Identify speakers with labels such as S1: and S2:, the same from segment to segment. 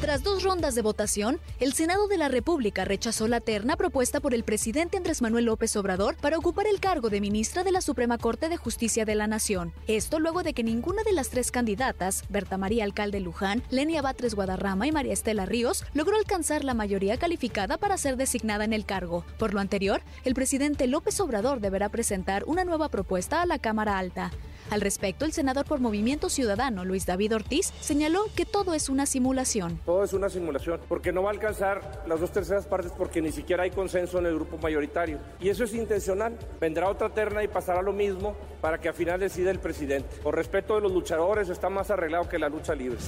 S1: Tras dos rondas de votación, el Senado de la República rechazó la terna propuesta por el presidente Andrés Manuel López Obrador para ocupar el cargo de ministra de la Suprema Corte de Justicia de la Nación. Esto luego de que ninguna de las tres candidatas, Berta María Alcalde Luján, Lenia Batres Guadarrama y María Estela Ríos, logró alcanzar la mayoría calificada para ser designada en el cargo. Por lo anterior, el presidente López Obrador deberá presentar una nueva propuesta a la Cámara Alta. Al respecto, el senador por Movimiento Ciudadano, Luis David Ortiz, señaló que todo es una simulación.
S2: Todo es una simulación, porque no va a alcanzar las dos terceras partes porque ni siquiera hay consenso en el grupo mayoritario. Y eso es intencional. Vendrá otra terna y pasará lo mismo para que al final decida el presidente. Por respeto de los luchadores, está más arreglado que la lucha libre.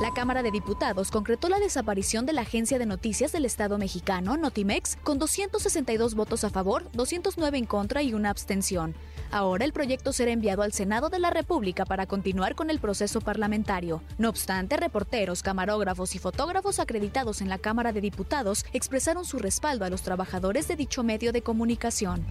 S1: La Cámara de Diputados concretó la desaparición de la Agencia de Noticias del Estado mexicano, Notimex, con 262 votos a favor, 209 en contra y una abstención. Ahora el proyecto será enviado al Senado de la República para continuar con el proceso parlamentario. No obstante, reporteros, camarógrafos y fotógrafos acreditados en la Cámara de Diputados expresaron su respaldo a los trabajadores de dicho medio de comunicación.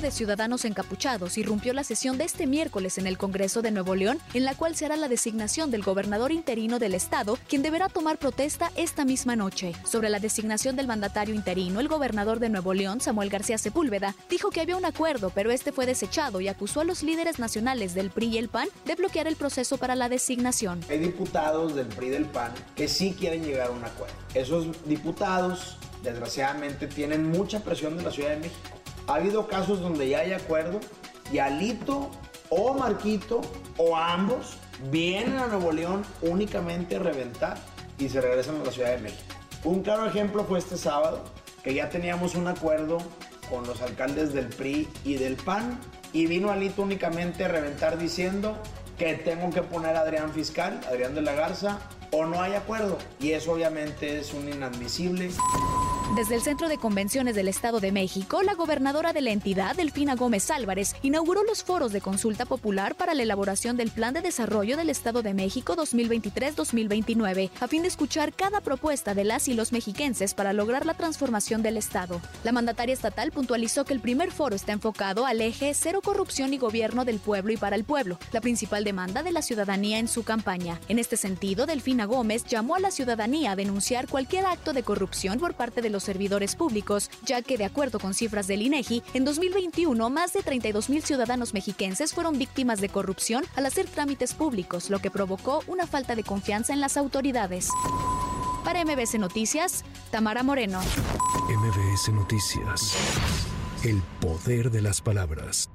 S1: De ciudadanos encapuchados irrumpió la sesión de este miércoles en el Congreso de Nuevo León, en la cual se hará la designación del gobernador interino del estado, quien deberá tomar protesta esta misma noche. Sobre la designación del mandatario interino, el gobernador de Nuevo León, Samuel García Sepúlveda, dijo que había un acuerdo, pero este fue desechado y acusó a los líderes nacionales del PRI y el PAN de bloquear el proceso para la designación.
S3: Hay diputados del PRI y del PAN que sí quieren llegar a un acuerdo. Esos diputados, desgraciadamente, tienen mucha presión de la Ciudad de México ha habido casos donde ya hay acuerdo y Alito o Marquito o ambos vienen a Nuevo León únicamente a reventar y se regresan a la Ciudad de México. Un claro ejemplo fue este sábado, que ya teníamos un acuerdo con los alcaldes del PRI y del PAN y vino Alito únicamente a reventar diciendo que tengo que poner a Adrián Fiscal, Adrián de la Garza, o no hay acuerdo. Y eso obviamente es un inadmisible.
S1: Desde el Centro de Convenciones del Estado de México, la gobernadora de la entidad, Delfina Gómez Álvarez, inauguró los foros de consulta popular para la elaboración del Plan de Desarrollo del Estado de México 2023-2029, a fin de escuchar cada propuesta de las y los mexiquenses para lograr la transformación del Estado. La mandataria estatal puntualizó que el primer foro está enfocado al eje cero corrupción y gobierno del pueblo y para el pueblo, la principal demanda de la ciudadanía en su campaña. En este sentido, Delfina Gómez llamó a la ciudadanía a denunciar cualquier acto de corrupción por parte de los servidores públicos, ya que de acuerdo con cifras del INEGI, en 2021 más de 32 mil ciudadanos mexiquenses fueron víctimas de corrupción al hacer trámites públicos, lo que provocó una falta de confianza en las autoridades. Para MBC Noticias, Tamara Moreno.
S4: MBS Noticias. El poder de las palabras.